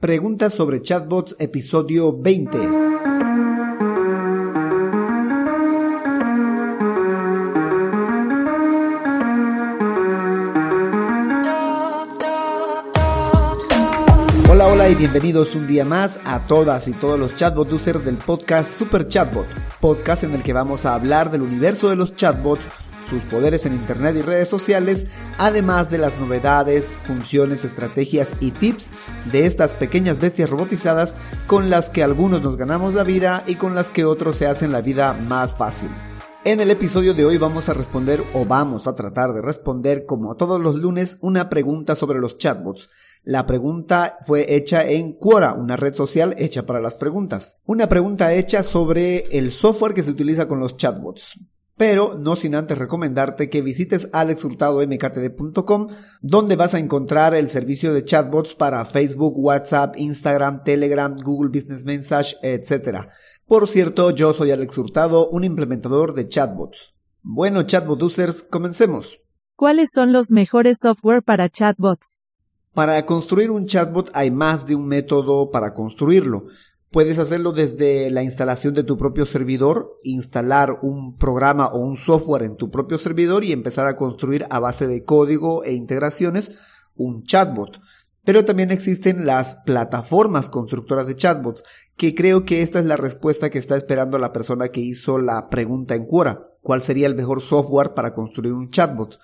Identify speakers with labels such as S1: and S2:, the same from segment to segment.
S1: Preguntas sobre chatbots, episodio 20. Hola, hola y bienvenidos un día más a todas y todos los chatbot users del podcast Super Chatbot, podcast en el que vamos a hablar del universo de los chatbots sus poderes en Internet y redes sociales, además de las novedades, funciones, estrategias y tips de estas pequeñas bestias robotizadas con las que algunos nos ganamos la vida y con las que otros se hacen la vida más fácil. En el episodio de hoy vamos a responder o vamos a tratar de responder como todos los lunes una pregunta sobre los chatbots. La pregunta fue hecha en Quora, una red social hecha para las preguntas. Una pregunta hecha sobre el software que se utiliza con los chatbots pero no sin antes recomendarte que visites alexhurtadomktd.com donde vas a encontrar el servicio de chatbots para Facebook, WhatsApp, Instagram, Telegram, Google Business Message, etc. Por cierto, yo soy Alex Hurtado, un implementador de chatbots. Bueno, chatbot users, comencemos.
S2: ¿Cuáles son los mejores software para chatbots?
S1: Para construir un chatbot hay más de un método para construirlo. Puedes hacerlo desde la instalación de tu propio servidor, instalar un programa o un software en tu propio servidor y empezar a construir a base de código e integraciones un chatbot. Pero también existen las plataformas constructoras de chatbots, que creo que esta es la respuesta que está esperando la persona que hizo la pregunta en Quora. ¿Cuál sería el mejor software para construir un chatbot?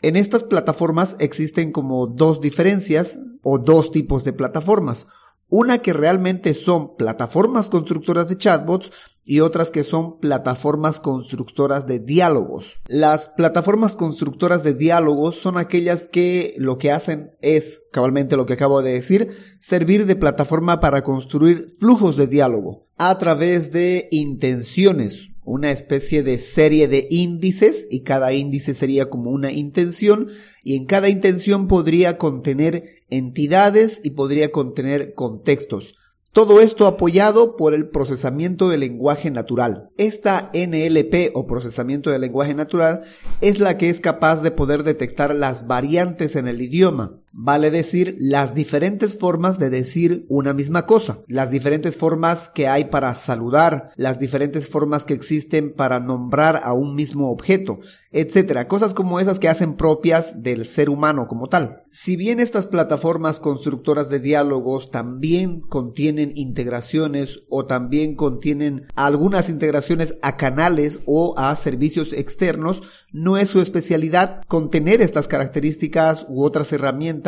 S1: En estas plataformas existen como dos diferencias o dos tipos de plataformas. Una que realmente son plataformas constructoras de chatbots y otras que son plataformas constructoras de diálogos. Las plataformas constructoras de diálogos son aquellas que lo que hacen es, cabalmente lo que acabo de decir, servir de plataforma para construir flujos de diálogo a través de intenciones, una especie de serie de índices y cada índice sería como una intención y en cada intención podría contener entidades y podría contener contextos. Todo esto apoyado por el procesamiento del lenguaje natural. Esta NLP o procesamiento del lenguaje natural es la que es capaz de poder detectar las variantes en el idioma, vale decir las diferentes formas de decir una misma cosa, las diferentes formas que hay para saludar, las diferentes formas que existen para nombrar a un mismo objeto, etcétera, cosas como esas que hacen propias del ser humano como tal. Si bien estas plataformas constructoras de diálogos también contienen integraciones o también contienen algunas integraciones a canales o a servicios externos, no es su especialidad contener estas características u otras herramientas,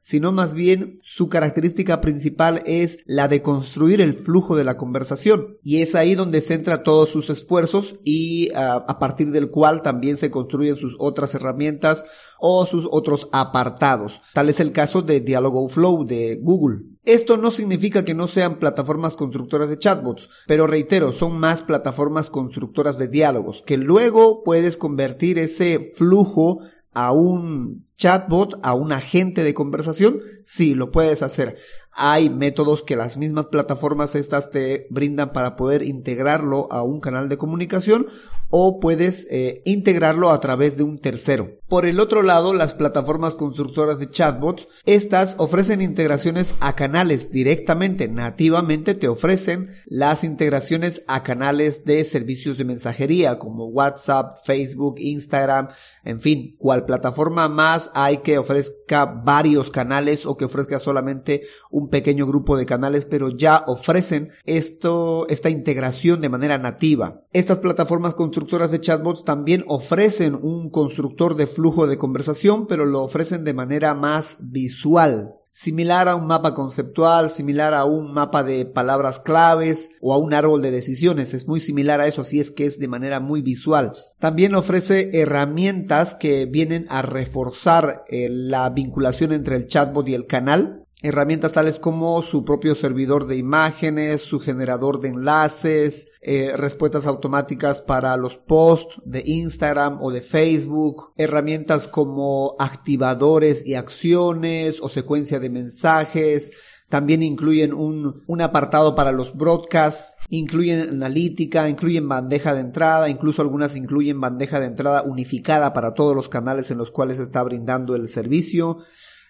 S1: sino más bien su característica principal es la de construir el flujo de la conversación. Y es ahí donde centra todos sus esfuerzos y ah, a partir del cual también se construyen sus otras herramientas o sus otros apartados. Tal es el caso de Dialogo Flow de Google. Esto no significa que no sean plataformas constructoras de chatbots, pero reitero, son más plataformas constructoras de diálogos, que luego puedes convertir ese flujo a un chatbot, a un agente de conversación, sí, lo puedes hacer. Hay métodos que las mismas plataformas estas te brindan para poder integrarlo a un canal de comunicación o puedes eh, integrarlo a través de un tercero. Por el otro lado, las plataformas constructoras de chatbots, estas ofrecen integraciones a canales directamente, nativamente te ofrecen las integraciones a canales de servicios de mensajería como WhatsApp, Facebook, Instagram, en fin, cual plataforma más hay que ofrezca varios canales o que ofrezca solamente un pequeño grupo de canales, pero ya ofrecen esto, esta integración de manera nativa. Estas plataformas constructoras de chatbots también ofrecen un constructor de flujo de conversación, pero lo ofrecen de manera más visual similar a un mapa conceptual, similar a un mapa de palabras claves o a un árbol de decisiones. Es muy similar a eso, así es que es de manera muy visual. También ofrece herramientas que vienen a reforzar eh, la vinculación entre el chatbot y el canal. Herramientas tales como su propio servidor de imágenes, su generador de enlaces, eh, respuestas automáticas para los posts de Instagram o de Facebook, herramientas como activadores y acciones o secuencia de mensajes, también incluyen un, un, apartado para los broadcasts, incluyen analítica, incluyen bandeja de entrada, incluso algunas incluyen bandeja de entrada unificada para todos los canales en los cuales está brindando el servicio.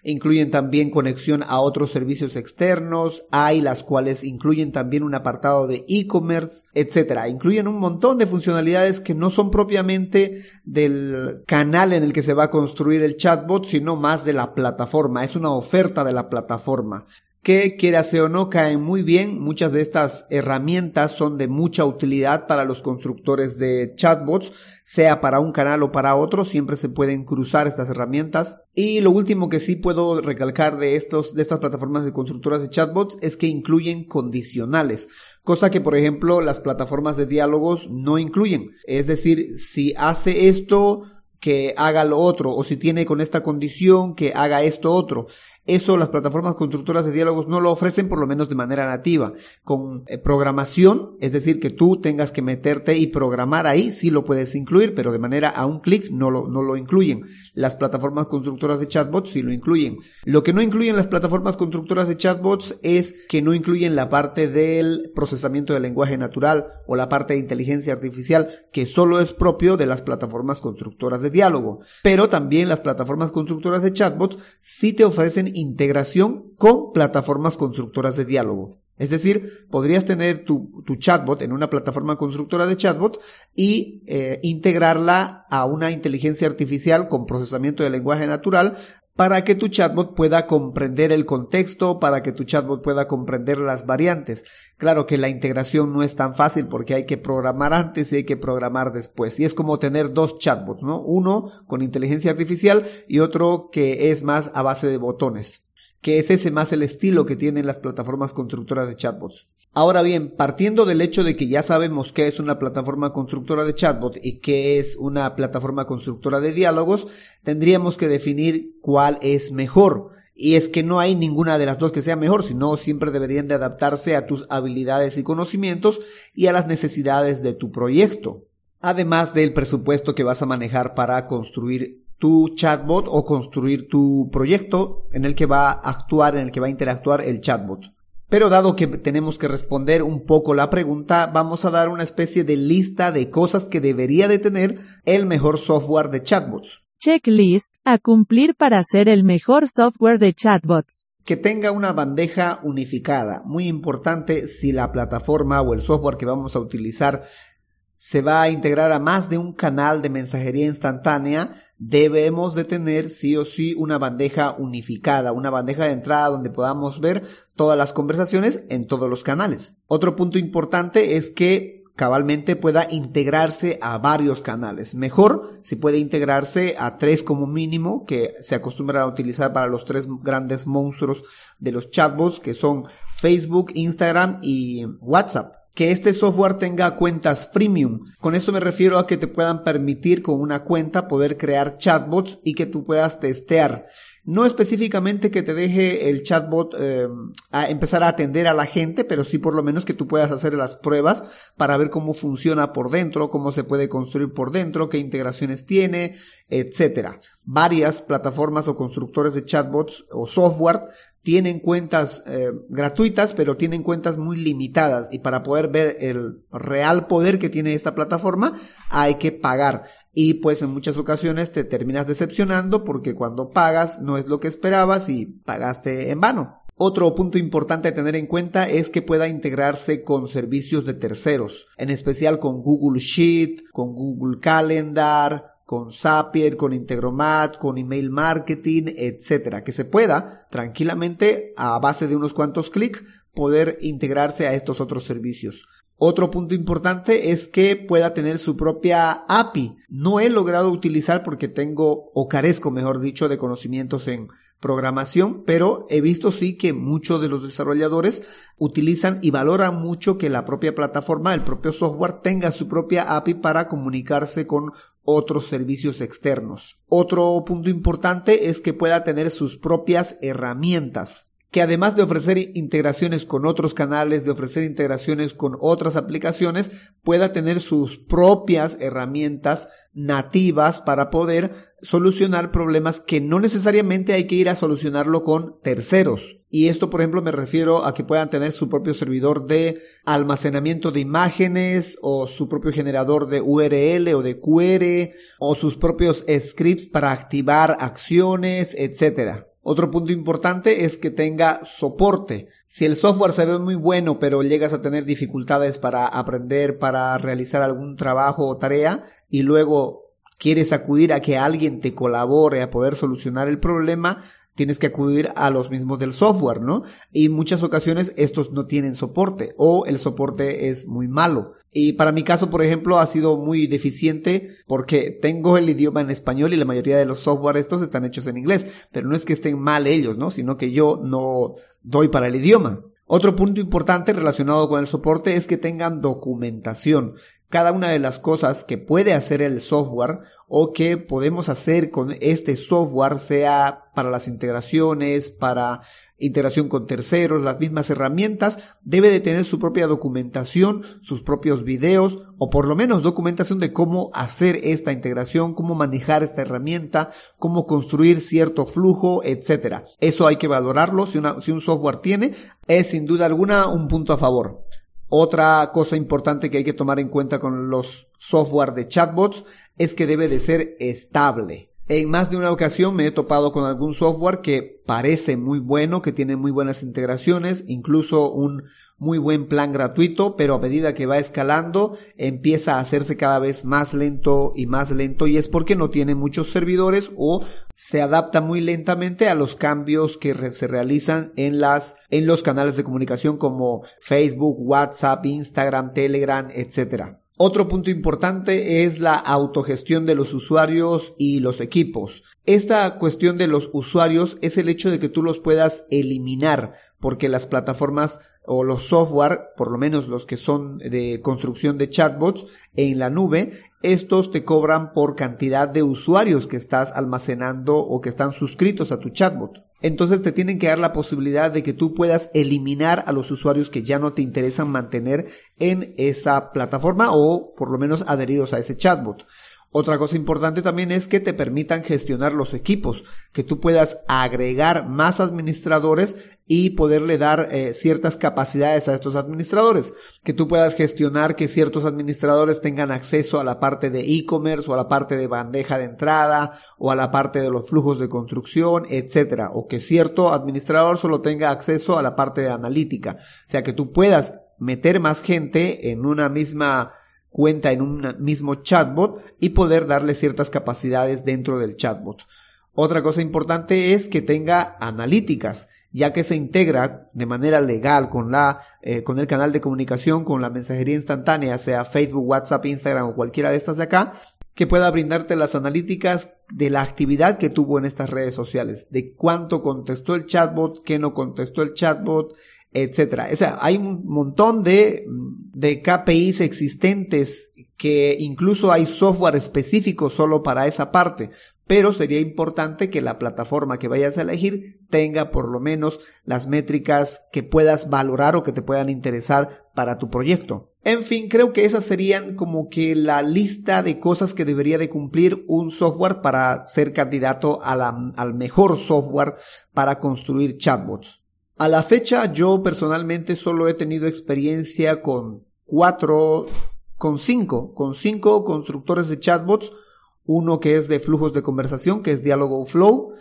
S1: Incluyen también conexión a otros servicios externos, hay las cuales incluyen también un apartado de e-commerce, etcétera. Incluyen un montón de funcionalidades que no son propiamente del canal en el que se va a construir el chatbot, sino más de la plataforma. Es una oferta de la plataforma que quiera o no caen muy bien. Muchas de estas herramientas son de mucha utilidad para los constructores de chatbots, sea para un canal o para otro, siempre se pueden cruzar estas herramientas. Y lo último que sí puedo recalcar de estos de estas plataformas de constructoras de chatbots es que incluyen condicionales, cosa que por ejemplo las plataformas de diálogos no incluyen. Es decir, si hace esto que haga lo otro, o si tiene con esta condición que haga esto otro. Eso las plataformas constructoras de diálogos no lo ofrecen por lo menos de manera nativa. Con eh, programación, es decir, que tú tengas que meterte y programar ahí, sí lo puedes incluir, pero de manera a un clic no lo, no lo incluyen. Las plataformas constructoras de chatbots sí lo incluyen. Lo que no incluyen las plataformas constructoras de chatbots es que no incluyen la parte del procesamiento del lenguaje natural o la parte de inteligencia artificial que solo es propio de las plataformas constructoras de diálogo. Pero también las plataformas constructoras de chatbots sí te ofrecen integración con plataformas constructoras de diálogo. Es decir, podrías tener tu, chatbot en una plataforma constructora de chatbot y eh, integrarla a una inteligencia artificial con procesamiento de lenguaje natural para que tu chatbot pueda comprender el contexto, para que tu chatbot pueda comprender las variantes. Claro que la integración no es tan fácil porque hay que programar antes y hay que programar después. Y es como tener dos chatbots, ¿no? Uno con inteligencia artificial y otro que es más a base de botones que es ese más el estilo que tienen las plataformas constructoras de chatbots. Ahora bien, partiendo del hecho de que ya sabemos qué es una plataforma constructora de chatbot y qué es una plataforma constructora de diálogos, tendríamos que definir cuál es mejor. Y es que no hay ninguna de las dos que sea mejor, sino siempre deberían de adaptarse a tus habilidades y conocimientos y a las necesidades de tu proyecto. Además del presupuesto que vas a manejar para construir tu chatbot o construir tu proyecto en el que va a actuar, en el que va a interactuar el chatbot. Pero dado que tenemos que responder un poco la pregunta, vamos a dar una especie de lista de cosas que debería de tener el mejor software de chatbots.
S2: Checklist a cumplir para ser el mejor software de chatbots.
S1: Que tenga una bandeja unificada. Muy importante si la plataforma o el software que vamos a utilizar se va a integrar a más de un canal de mensajería instantánea, debemos de tener sí o sí una bandeja unificada, una bandeja de entrada donde podamos ver todas las conversaciones en todos los canales. Otro punto importante es que cabalmente pueda integrarse a varios canales. Mejor si puede integrarse a tres como mínimo que se acostumbran a utilizar para los tres grandes monstruos de los chatbots que son Facebook, Instagram y WhatsApp que este software tenga cuentas freemium. Con esto me refiero a que te puedan permitir con una cuenta poder crear chatbots y que tú puedas testear. No específicamente que te deje el chatbot eh, a empezar a atender a la gente, pero sí por lo menos que tú puedas hacer las pruebas para ver cómo funciona por dentro, cómo se puede construir por dentro, qué integraciones tiene, etcétera. Varias plataformas o constructores de chatbots o software tienen cuentas eh, gratuitas, pero tienen cuentas muy limitadas y para poder ver el real poder que tiene esta plataforma hay que pagar. Y pues en muchas ocasiones te terminas decepcionando porque cuando pagas no es lo que esperabas y pagaste en vano. Otro punto importante a tener en cuenta es que pueda integrarse con servicios de terceros, en especial con Google Sheet, con Google Calendar, con Zapier, con Integromat, con email marketing, etcétera, que se pueda tranquilamente a base de unos cuantos clics poder integrarse a estos otros servicios. Otro punto importante es que pueda tener su propia API. No he logrado utilizar porque tengo o carezco, mejor dicho, de conocimientos en programación, pero he visto sí que muchos de los desarrolladores utilizan y valoran mucho que la propia plataforma, el propio software tenga su propia API para comunicarse con otros servicios externos. Otro punto importante es que pueda tener sus propias herramientas que además de ofrecer integraciones con otros canales, de ofrecer integraciones con otras aplicaciones, pueda tener sus propias herramientas nativas para poder solucionar problemas que no necesariamente hay que ir a solucionarlo con terceros. Y esto, por ejemplo, me refiero a que puedan tener su propio servidor de almacenamiento de imágenes o su propio generador de URL o de QR o sus propios scripts para activar acciones, etcétera. Otro punto importante es que tenga soporte. Si el software se ve muy bueno pero llegas a tener dificultades para aprender, para realizar algún trabajo o tarea y luego quieres acudir a que alguien te colabore a poder solucionar el problema, tienes que acudir a los mismos del software, ¿no? Y en muchas ocasiones estos no tienen soporte o el soporte es muy malo. Y para mi caso, por ejemplo, ha sido muy deficiente porque tengo el idioma en español y la mayoría de los software estos están hechos en inglés, pero no es que estén mal ellos, ¿no? Sino que yo no doy para el idioma. Otro punto importante relacionado con el soporte es que tengan documentación cada una de las cosas que puede hacer el software o que podemos hacer con este software, sea para las integraciones, para integración con terceros, las mismas herramientas, debe de tener su propia documentación, sus propios videos o por lo menos documentación de cómo hacer esta integración, cómo manejar esta herramienta, cómo construir cierto flujo, etcétera. Eso hay que valorarlo si, si un software tiene, es sin duda alguna un punto a favor. Otra cosa importante que hay que tomar en cuenta con los software de chatbots es que debe de ser estable. En más de una ocasión me he topado con algún software que parece muy bueno, que tiene muy buenas integraciones, incluso un muy buen plan gratuito, pero a medida que va escalando empieza a hacerse cada vez más lento y más lento y es porque no tiene muchos servidores o se adapta muy lentamente a los cambios que se realizan en las en los canales de comunicación como Facebook, WhatsApp, Instagram, Telegram, etcétera. Otro punto importante es la autogestión de los usuarios y los equipos. Esta cuestión de los usuarios es el hecho de que tú los puedas eliminar porque las plataformas o los software, por lo menos los que son de construcción de chatbots en la nube, estos te cobran por cantidad de usuarios que estás almacenando o que están suscritos a tu chatbot. Entonces te tienen que dar la posibilidad de que tú puedas eliminar a los usuarios que ya no te interesan mantener en esa plataforma o por lo menos adheridos a ese chatbot. Otra cosa importante también es que te permitan gestionar los equipos, que tú puedas agregar más administradores y poderle dar eh, ciertas capacidades a estos administradores, que tú puedas gestionar que ciertos administradores tengan acceso a la parte de e-commerce o a la parte de bandeja de entrada o a la parte de los flujos de construcción, etcétera, o que cierto administrador solo tenga acceso a la parte de analítica, o sea que tú puedas meter más gente en una misma cuenta en un mismo chatbot y poder darle ciertas capacidades dentro del chatbot. Otra cosa importante es que tenga analíticas, ya que se integra de manera legal con la eh, con el canal de comunicación, con la mensajería instantánea, sea Facebook, WhatsApp, Instagram o cualquiera de estas de acá, que pueda brindarte las analíticas de la actividad que tuvo en estas redes sociales, de cuánto contestó el chatbot, qué no contestó el chatbot, etcétera. O sea, hay un montón de, de KPIs existentes que incluso hay software específico solo para esa parte, pero sería importante que la plataforma que vayas a elegir tenga por lo menos las métricas que puedas valorar o que te puedan interesar para tu proyecto. En fin, creo que esas serían como que la lista de cosas que debería de cumplir un software para ser candidato al mejor software para construir chatbots. A la fecha yo personalmente solo he tenido experiencia con cuatro, con cinco, con cinco constructores de chatbots, uno que es de flujos de conversación, que es Dialogo Flow,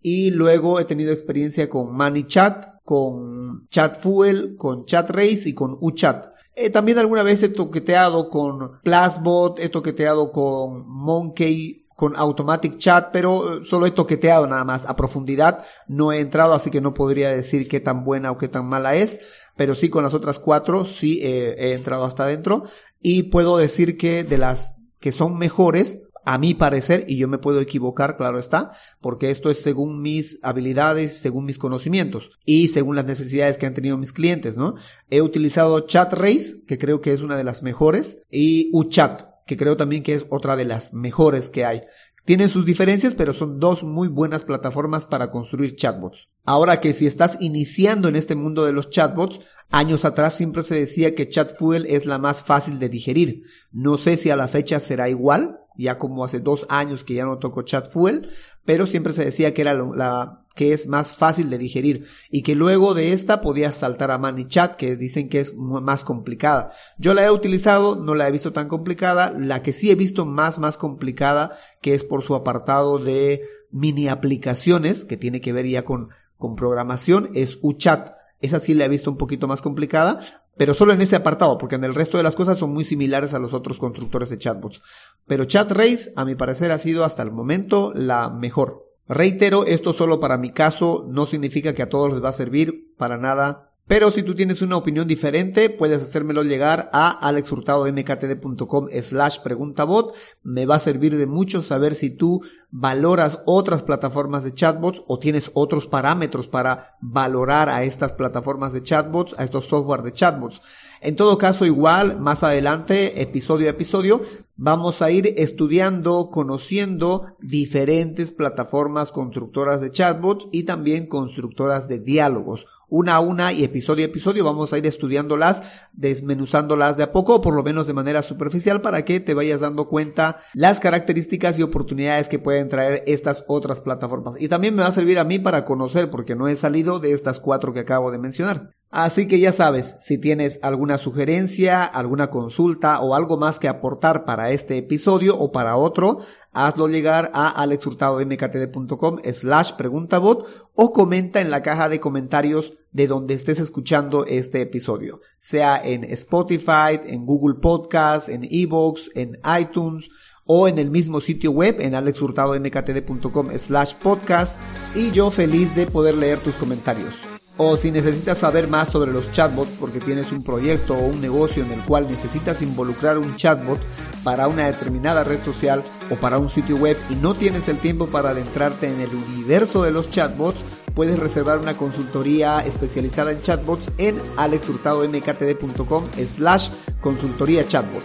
S1: y luego he tenido experiencia con ManyChat, con ChatFuel, con ChatRace y con UChat. Eh, también alguna vez he toqueteado con Plasbot, he toqueteado con Monkey, con Automatic Chat, pero eh, solo he toqueteado nada más a profundidad, no he entrado, así que no podría decir qué tan buena o qué tan mala es, pero sí con las otras cuatro sí eh, he entrado hasta adentro y puedo decir que de las que son mejores, a mi parecer, y yo me puedo equivocar, claro está, porque esto es según mis habilidades, según mis conocimientos y según las necesidades que han tenido mis clientes, ¿no? He utilizado ChatRace, que creo que es una de las mejores, y UChat, que creo también que es otra de las mejores que hay. Tienen sus diferencias, pero son dos muy buenas plataformas para construir chatbots. Ahora que si estás iniciando en este mundo de los chatbots, años atrás siempre se decía que ChatFuel es la más fácil de digerir. No sé si a la fecha será igual, ya como hace dos años que ya no toco Chatfuel, pero siempre se decía que era la, que es más fácil de digerir y que luego de esta podías saltar a ManyChat, que dicen que es más complicada. Yo la he utilizado, no la he visto tan complicada, la que sí he visto más más complicada, que es por su apartado de mini aplicaciones, que tiene que ver ya con, con programación, es UChat. Esa sí la he visto un poquito más complicada, pero solo en ese apartado, porque en el resto de las cosas son muy similares a los otros constructores de chatbots. Pero ChatRace, a mi parecer, ha sido hasta el momento la mejor. Reitero, esto solo para mi caso, no significa que a todos les va a servir para nada pero si tú tienes una opinión diferente, puedes hacérmelo llegar a alexhurtadomktd.com slash preguntabot. Me va a servir de mucho saber si tú valoras otras plataformas de chatbots o tienes otros parámetros para valorar a estas plataformas de chatbots, a estos software de chatbots. En todo caso, igual, más adelante, episodio a episodio, vamos a ir estudiando, conociendo diferentes plataformas constructoras de chatbots y también constructoras de diálogos una a una y episodio a episodio vamos a ir estudiándolas, desmenuzándolas de a poco, o por lo menos de manera superficial, para que te vayas dando cuenta las características y oportunidades que pueden traer estas otras plataformas. Y también me va a servir a mí para conocer, porque no he salido de estas cuatro que acabo de mencionar. Así que ya sabes, si tienes alguna sugerencia, alguna consulta o algo más que aportar para este episodio o para otro, hazlo llegar a alexhurtadomktd.com slash preguntabot o comenta en la caja de comentarios de donde estés escuchando este episodio, sea en Spotify, en Google Podcast, en Evox, en iTunes o en el mismo sitio web en alexhurtadomktd.com slash podcast y yo feliz de poder leer tus comentarios. O si necesitas saber más sobre los chatbots porque tienes un proyecto o un negocio en el cual necesitas involucrar un chatbot para una determinada red social o para un sitio web y no tienes el tiempo para adentrarte en el universo de los chatbots, puedes reservar una consultoría especializada en chatbots en alexhurtadomktd.com slash consultoría chatbot.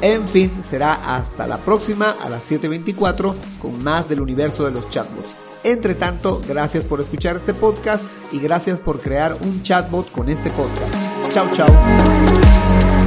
S1: En fin, será hasta la próxima a las 7.24 con más del universo de los chatbots. Entre tanto, gracias por escuchar este podcast y gracias por crear un chatbot con este podcast. Chao, chao.